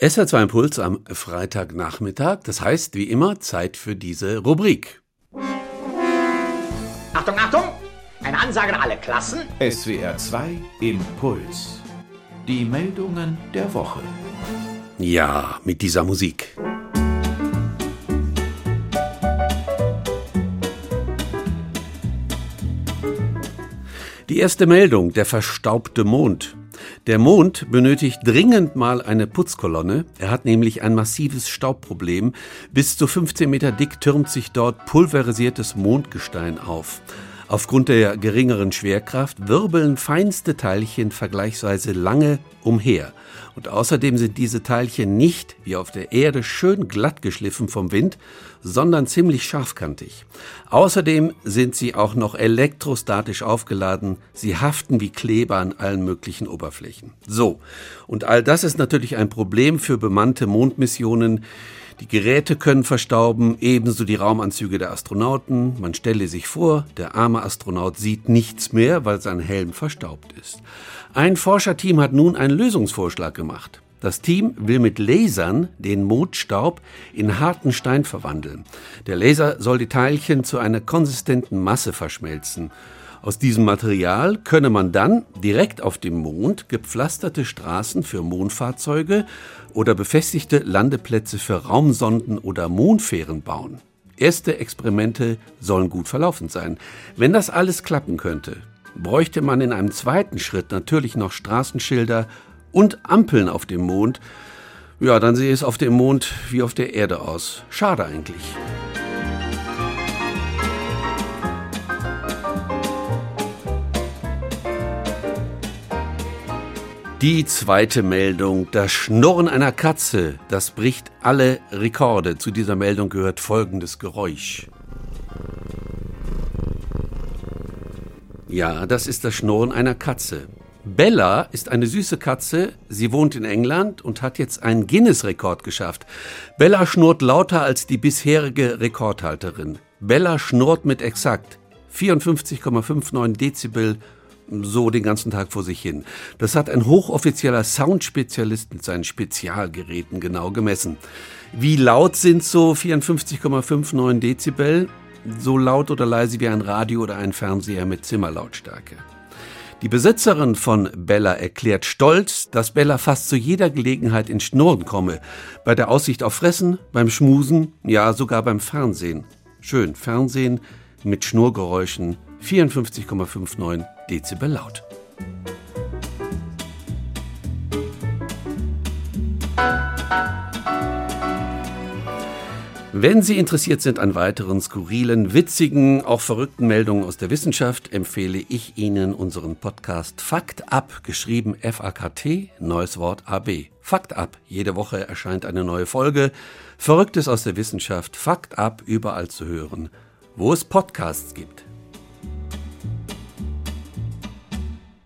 SR2 Impuls am Freitagnachmittag, das heißt wie immer Zeit für diese Rubrik. Achtung, Achtung! Eine Ansage an alle Klassen. SWR 2 Impuls. Die Meldungen der Woche. Ja, mit dieser Musik. Die erste Meldung, der verstaubte Mond. Der Mond benötigt dringend mal eine Putzkolonne. Er hat nämlich ein massives Staubproblem. Bis zu 15 Meter dick türmt sich dort pulverisiertes Mondgestein auf. Aufgrund der geringeren Schwerkraft wirbeln feinste Teilchen vergleichsweise lange umher. Und außerdem sind diese Teilchen nicht, wie auf der Erde, schön glatt geschliffen vom Wind, sondern ziemlich scharfkantig. Außerdem sind sie auch noch elektrostatisch aufgeladen. Sie haften wie Kleber an allen möglichen Oberflächen. So. Und all das ist natürlich ein Problem für bemannte Mondmissionen, die Geräte können verstauben, ebenso die Raumanzüge der Astronauten. Man stelle sich vor, der arme Astronaut sieht nichts mehr, weil sein Helm verstaubt ist. Ein Forscherteam hat nun einen Lösungsvorschlag gemacht. Das Team will mit Lasern den Mondstaub in harten Stein verwandeln. Der Laser soll die Teilchen zu einer konsistenten Masse verschmelzen. Aus diesem Material könne man dann direkt auf dem Mond gepflasterte Straßen für Mondfahrzeuge oder befestigte Landeplätze für Raumsonden oder Mondfähren bauen. Erste Experimente sollen gut verlaufen sein. Wenn das alles klappen könnte, bräuchte man in einem zweiten Schritt natürlich noch Straßenschilder und Ampeln auf dem Mond. Ja, dann sehe es auf dem Mond wie auf der Erde aus. Schade eigentlich. Die zweite Meldung, das Schnurren einer Katze, das bricht alle Rekorde. Zu dieser Meldung gehört folgendes Geräusch. Ja, das ist das Schnurren einer Katze. Bella ist eine süße Katze. Sie wohnt in England und hat jetzt einen Guinness-Rekord geschafft. Bella schnurrt lauter als die bisherige Rekordhalterin. Bella schnurrt mit exakt 54,59 Dezibel so den ganzen Tag vor sich hin. Das hat ein hochoffizieller Soundspezialist mit seinen Spezialgeräten genau gemessen. Wie laut sind so 54,59 Dezibel? So laut oder leise wie ein Radio oder ein Fernseher mit Zimmerlautstärke. Die Besitzerin von Bella erklärt stolz, dass Bella fast zu jeder Gelegenheit in Schnurren komme. Bei der Aussicht auf Fressen, beim Schmusen, ja sogar beim Fernsehen. Schön, Fernsehen mit Schnurgeräuschen 54,59 Dezibel laut. Wenn Sie interessiert sind an weiteren skurrilen, witzigen, auch verrückten Meldungen aus der Wissenschaft, empfehle ich Ihnen unseren Podcast Fakt ab, geschrieben F-A-K-T, neues Wort A-B. Fakt ab. Jede Woche erscheint eine neue Folge. Verrücktes aus der Wissenschaft. Fakt ab, überall zu hören, wo es Podcasts gibt.